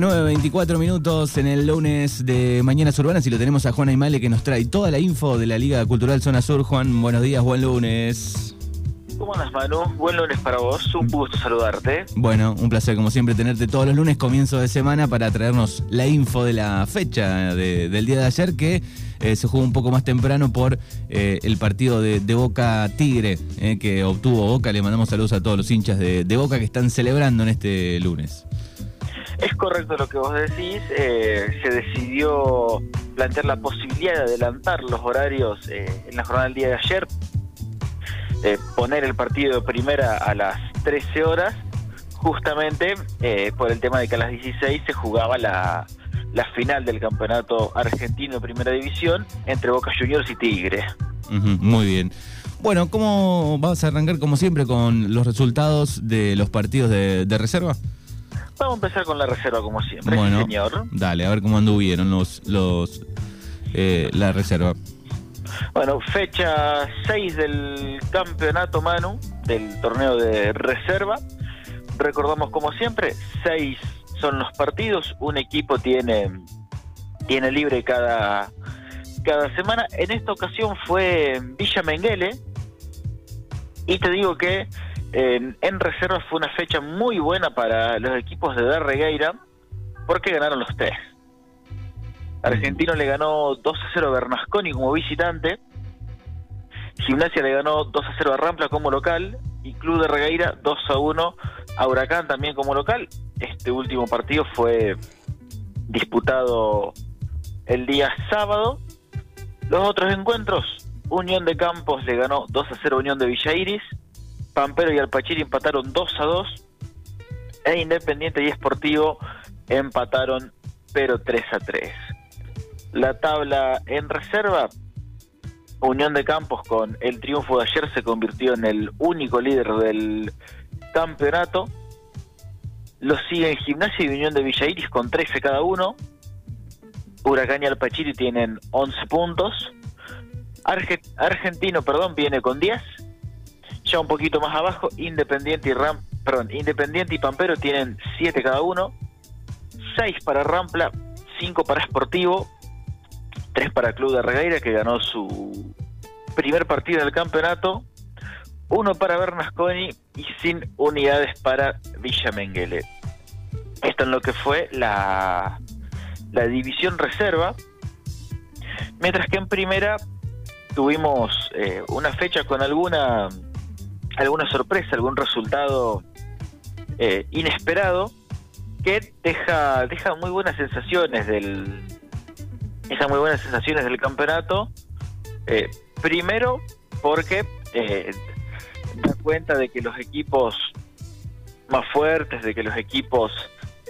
las 9.24 minutos en el lunes de Mañanas Urbanas y lo tenemos a Juan Aymale que nos trae toda la info de la Liga Cultural Zona Sur. Juan, buenos días, buen lunes. ¿Cómo andas, Manu? Buen lunes para vos, un gusto saludarte. Bueno, un placer como siempre tenerte todos los lunes, comienzo de semana, para traernos la info de la fecha del día de ayer que eh, se jugó un poco más temprano por eh, el partido de, Boca Tigre eh, que obtuvo Boca. Le mandamos saludos a todos los hinchas de, de Boca que están celebrando en este lunes. Es correcto lo que vos decís. se decidió plantear la posibilidad de adelantar los horarios en la jornada del día de ayer eh, poner el partido de primera a las 13 horas, justamente eh, por el tema de que a las 16 se jugaba la, final del campeonato argentino de primera división entre Boca Juniors y Tigre. muy bien. Bueno, ¿cómo vas a arrancar como siempre con los resultados de los partidos de, reserva? Vamos a empezar con la reserva como siempre, bueno, señor. Dale, a ver cómo anduvieron los, los eh, la reserva. Bueno, fecha 6 del campeonato Manu, del torneo de reserva. Recordamos como siempre, 6 son los partidos, un equipo tiene, tiene libre cada, cada semana. En esta ocasión fue Villa Menguele. Y te digo que en, en reserva fue una fecha muy buena para los equipos de Darregueira porque ganaron los tres. Argentino le ganó 2 a 0 a Bernasconi como visitante. Gimnasia le ganó 2 a 0 a Rampla como local. Y Club de Regueira 2 a 1 a Huracán también como local. Este último partido fue disputado el día sábado. Los otros encuentros, Unión de Campos le ganó 2 a 0 a Unión de Villa Iris. Pampero y Alpachiri empataron 2 a 2. E Independiente y Esportivo empataron pero 3 a 3 la tabla en reserva. Unión de Campos con el triunfo de ayer se convirtió en el único líder del campeonato. Lo siguen Gimnasia y Unión de Villa Iris con 13 cada uno. Huracán y Alpachiri tienen 11 puntos. Argentino, perdón, viene con 10. Un poquito más abajo, Independiente y Ram, perdón, Independiente y Pampero tienen 7 cada uno. 6 para Rampla, 5 para Sportivo, tres para Club de Regueira, que ganó su primer partido del campeonato, uno para Bernasconi y sin unidades para Villa Menguele. Esto en lo que fue la, la división reserva, mientras que en primera tuvimos eh, una fecha con alguna alguna sorpresa, algún resultado eh, inesperado que deja deja muy buenas sensaciones del, esas muy buenas sensaciones del campeonato. Eh, primero, porque eh, da cuenta de que los equipos más fuertes, de que los equipos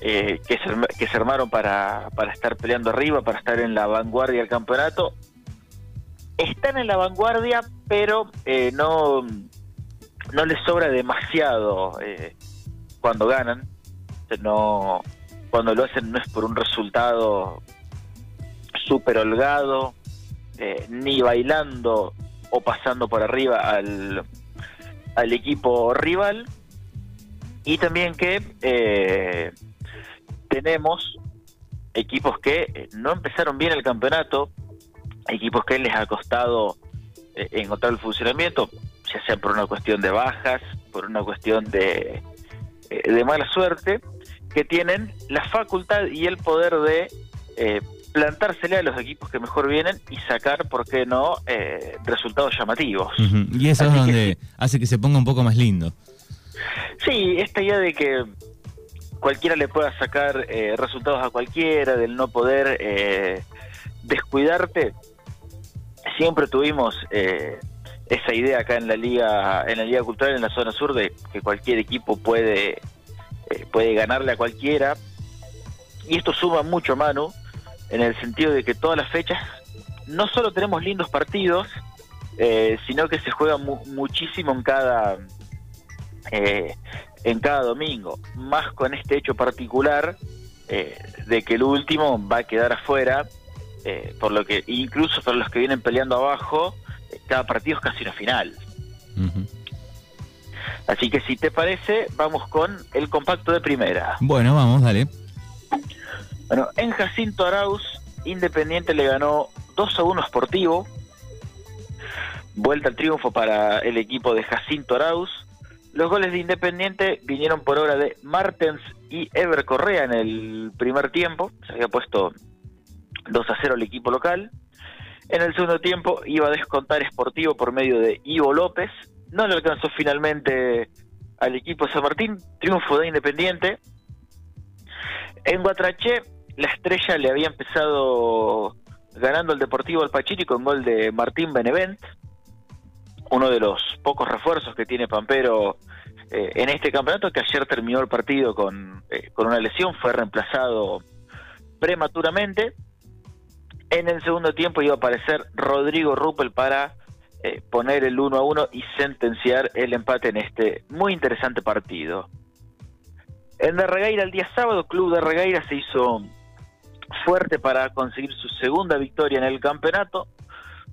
eh, que, se, que se armaron para, para estar peleando arriba, para estar en la vanguardia del campeonato, están en la vanguardia, pero eh, no, no les sobra demasiado cuando ganan. No, cuando lo hacen no es por un resultado súper holgado, eh, ni bailando o pasando por arriba al, al equipo rival. Y también que eh, tenemos equipos que eh, no empezaron bien el campeonato, equipos que les ha costado encontrar el funcionamiento, ya sea por una cuestión de bajas, por una cuestión de, de mala suerte, que tienen la facultad y el poder de plantársele a los equipos que mejor vienen y sacar, ¿por qué no?, eh, resultados llamativos. Y eso es donde hace que se ponga un poco más lindo. Sí, esta idea de que cualquiera le pueda sacar eh, resultados a cualquiera, del no poder eh, descuidarte, siempre tuvimos esa idea acá en la liga, en la liga cultural en la zona sur de que cualquier equipo puede puede ganarle a cualquiera. Y esto suma mucho mano en el sentido de que todas las fechas no solo tenemos lindos partidos, eh, sino que se juega muchísimo en cada eh, en cada domingo, más con este hecho particular eh, de que el último va a quedar afuera, por lo que incluso para los que vienen peleando abajo, cada partido es casi una final. Así que si te parece, vamos con el compacto de primera. Bueno, vamos, dale. Bueno, en Jacinto Arauz, Independiente le ganó 2 a 1 Sportivo. Vuelta al triunfo para el equipo de Jacinto Arauz. Los goles de Independiente vinieron por obra de Martens y Ever Correa en el primer tiempo. Se había puesto 2 a 0 el equipo local. En el segundo tiempo iba a descontar Sportivo por medio de Ivo López. No le alcanzó finalmente al equipo San Martín. Triunfo de Independiente. En Guatraché, la estrella le había empezado ganando el Deportivo al Pachiri con gol de Martín Benevent. Uno de los pocos refuerzos que tiene Pampero eh, en este campeonato, que ayer terminó el partido con, eh, con una lesión, fue reemplazado prematuramente. En el segundo tiempo iba a aparecer Rodrigo Ruppel para eh, poner el 1 a 1 y sentenciar el empate en este muy interesante partido. En de Regueira el día sábado, Club de Regueira se hizo fuerte para conseguir su segunda victoria en el campeonato.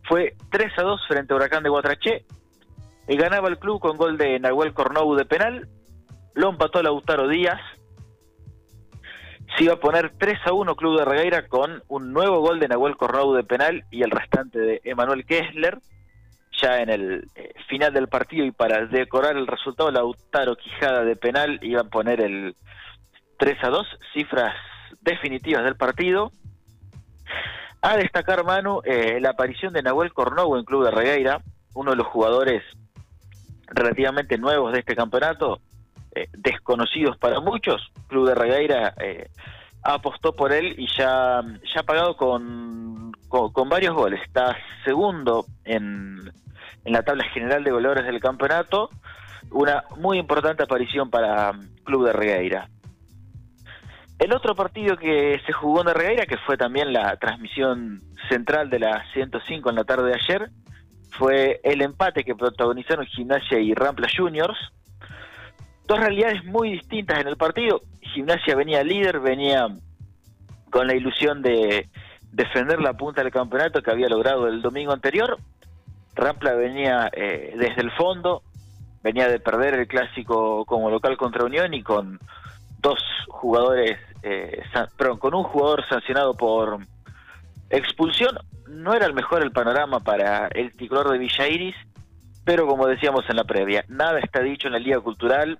Fue 3 a 2 frente a Huracán de Guatraché. Y ganaba el club con gol de Nahuel Cornou de penal. Lo empató Lautaro Díaz se iba a poner 3 a 1 Club de Regueira con un nuevo gol de Nahuel Corrado de penal y el restante de Emanuel Kessler. Ya en el eh, final del partido y para decorar el resultado, Lautaro Quijada de penal iba a poner el 3 a 2, cifras definitivas del partido. A destacar, Manu, eh, la aparición de Nahuel Cornou en Club de Regueira, uno de los jugadores relativamente nuevos de este campeonato, eh, desconocidos para muchos. Club de Regueira eh, apostó por él y ya, ya ha pagado con, con, varios goles. Está segundo en, en la tabla general de goleadores del campeonato. Una muy importante aparición para Club de Regueira. El otro partido que se jugó en Regueira, que fue también la transmisión central de la 105 en la tarde de ayer, fue el empate que protagonizaron Gimnasia y Rampla Juniors dos realidades muy distintas en el partido. Gimnasia venía líder, venía con la ilusión de defender la punta del campeonato que había logrado el domingo anterior. Rampla venía eh, desde el fondo, venía de perder el clásico como local contra Unión y con dos jugadores, eh, perdón, con un jugador sancionado por expulsión. No era el mejor el panorama para el tricolor de Villa Iris, pero como decíamos en la previa, nada está dicho en la Liga Cultural,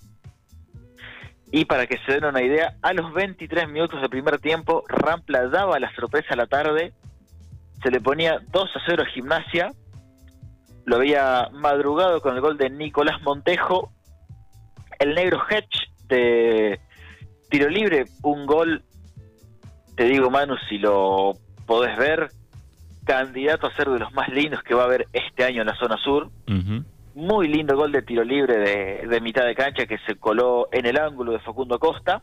y para que se den una idea, a los 23 minutos del primer tiempo, Rampla daba la sorpresa a la tarde, se le ponía 2 a 0 a Gimnasia, lo había madrugado con el gol de Nicolás Montejo, el negro Hedge de tiro libre, un gol, te digo Manu, si lo podés ver, candidato a ser de los más lindos que va a haber este año en la zona sur. Muy lindo gol de tiro libre de, mitad de cancha que se coló en el ángulo de Facundo Costa.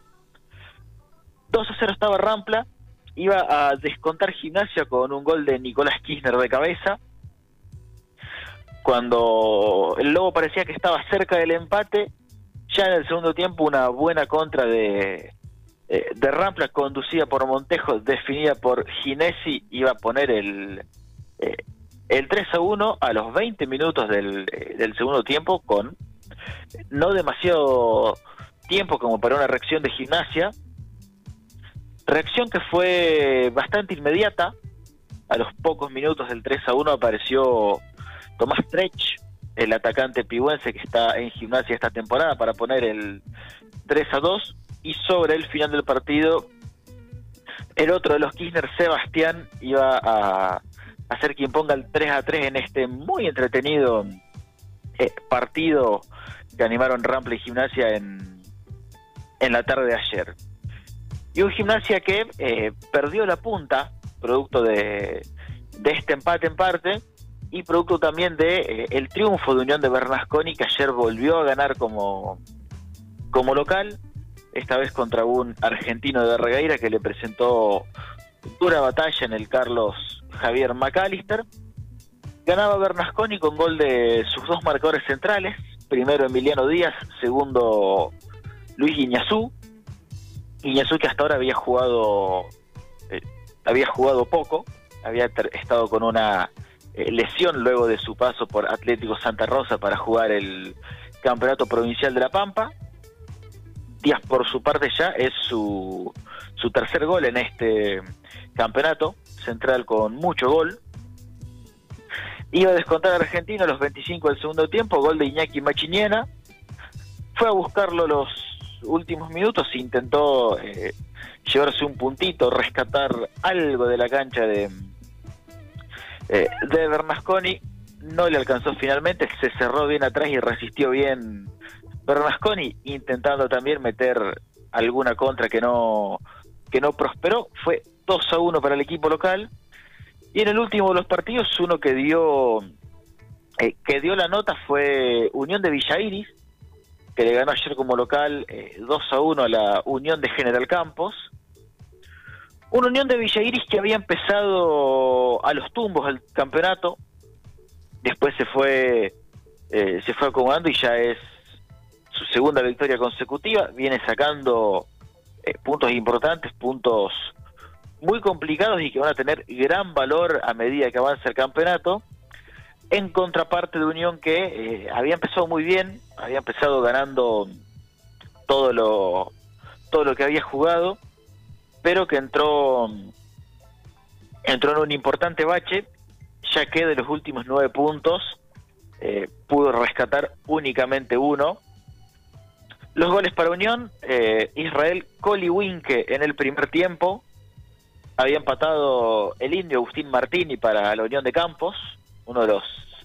2 a 0 estaba Rampla. Iba a descontar gimnasia con un gol de Nicolás Kirchner de cabeza. Cuando el Lobo parecía que estaba cerca del empate, ya en el segundo tiempo una buena contra de, eh, de Rampla conducida por Montejo, definida por Ginesi, iba a poner el, eh, el 3 a 1 a los 20 minutos del, del segundo tiempo con no demasiado tiempo como para una reacción de gimnasia. Reacción que fue bastante inmediata. A los pocos minutos del 3 a 1 apareció Tomás Trech, el atacante pibuense que está en gimnasia esta temporada, para poner el 3 a 2. Y sobre el final del partido, el otro de los Kirchner, Sebastián, iba a a ser quien ponga el 3 a 3 en este muy entretenido eh, partido que animaron Rampla y Gimnasia en, en la tarde de ayer. Y un Gimnasia que eh, perdió la punta, producto de, de, este empate en parte, y producto también de eh, el triunfo de Unión de Bernasconi, que ayer volvió a ganar como, como local, esta vez contra un argentino de Regueira que le presentó dura batalla en el Carlos Javier McAllister. Ganaba Bernasconi con gol de sus dos marcadores centrales, primero Emiliano Díaz, segundo Luis Guiñazú. Guiñazú que hasta ahora había jugado eh, había jugado poco, había estado con una eh, lesión luego de su paso por Atlético Santa Rosa para jugar el Campeonato Provincial de La Pampa. Díaz por su parte ya es su, su tercer gol en este campeonato, central con mucho gol. Iba a descontar a Argentino los 25 del segundo tiempo, gol de Iñaki Machiniena. Fue a buscarlo los últimos minutos, intentó eh, llevarse un puntito, rescatar algo de la cancha de, eh, de Bernasconi. No le alcanzó finalmente, se cerró bien atrás y resistió bien Bernasconi, intentando también meter alguna contra que no, que no prosperó. Fue 2 a 1 para el equipo local. Y en el último de los partidos, uno que dio, eh, que dio la nota fue Unión de Villairis, que le ganó ayer como local 2 eh, a 1 a la Unión de General Campos. Una Unión de Villairis que había empezado a los tumbos el campeonato, después se fue, eh, se fue acomodando y ya es su segunda victoria consecutiva, viene sacando puntos importantes, puntos muy complicados y que van a tener gran valor a medida que avance el campeonato en contraparte de Unión que eh, había empezado muy bien, había empezado ganando todo lo todo lo que había jugado, pero que entró entró en un importante bache, ya que de los últimos nueve puntos eh, pudo rescatar únicamente uno. Los goles para Unión, eh, Israel Coliwinke en el primer tiempo, había empatado el indio Agustín Martini para la Unión de Campos, uno de los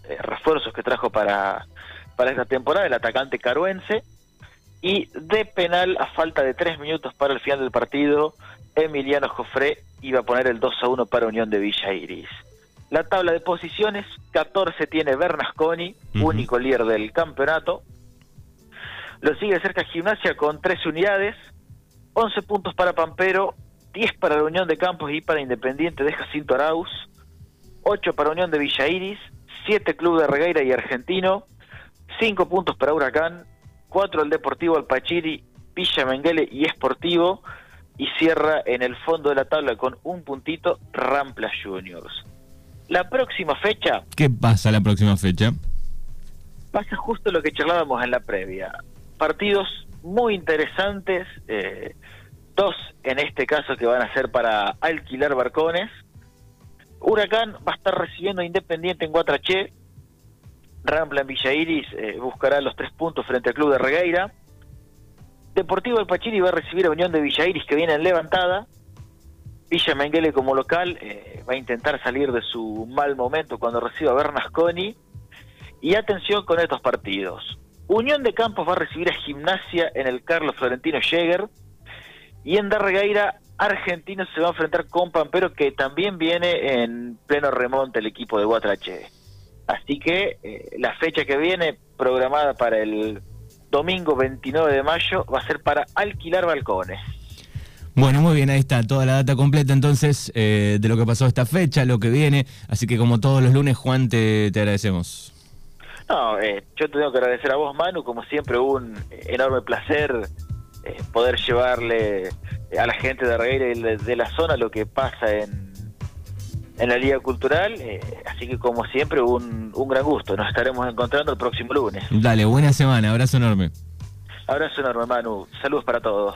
eh, refuerzos que trajo para, para esta temporada, el atacante caruense. Y de penal, a falta de tres minutos para el final del partido, Emiliano Jofré iba a poner el 2 a 1 para Unión de Villa Iris. La tabla de posiciones, 14 tiene Bernasconi, único líder del campeonato. Lo sigue cerca Gimnasia con 13 unidades, 11 puntos para Pampero, 10 para la Unión de Campos y para Independiente de Jacinto Arauz, 8 para Unión de Villa Iris, 7 Club de Regueira y Argentino, 5 puntos para Huracán, 4 el Deportivo Alpachiri, Villa Menguele y Esportivo, y cierra en el fondo de la tabla con un puntito Rampla Juniors. La próxima fecha... ¿Qué pasa la próxima fecha? Pasa justo lo que charlábamos en la previa. Partidos muy interesantes, eh, dos en este caso que van a ser para alquilar barcones, Huracán va a estar recibiendo Independiente en Guatraché. Rampla en Villa Iris eh, buscará los tres puntos frente al club de Regueira. Deportivo El Pachiri va a recibir a Unión de Villa Iris que viene en levantada. Villa Menguele como local eh, va a intentar salir de su mal momento cuando reciba a Bernasconi. Y atención con estos partidos. Unión de Campos va a recibir a Gimnasia en el Carlos Florentino Jäger. Y en Darregueira Argentino se va a enfrentar con Pampero, que también viene en pleno remonte el equipo de Guatrache. Así que eh, la fecha que viene, programada para el domingo 29 de mayo, va a ser para alquilar balcones. Bueno, muy bien, ahí está toda la data completa entonces eh, de lo que pasó esta fecha, lo que viene. Así que como todos los lunes, Juan, te, agradecemos. No, eh, yo te tengo que agradecer a vos, Manu, como siempre, un enorme placer poder llevarle a la gente de Regueira y de, la zona lo que pasa en, en la Liga Cultural. Eh, así que, como siempre, un, un gran gusto. Nos estaremos encontrando el próximo lunes. Dale, buena semana. Abrazo enorme. Abrazo enorme, Manu. Saludos para todos.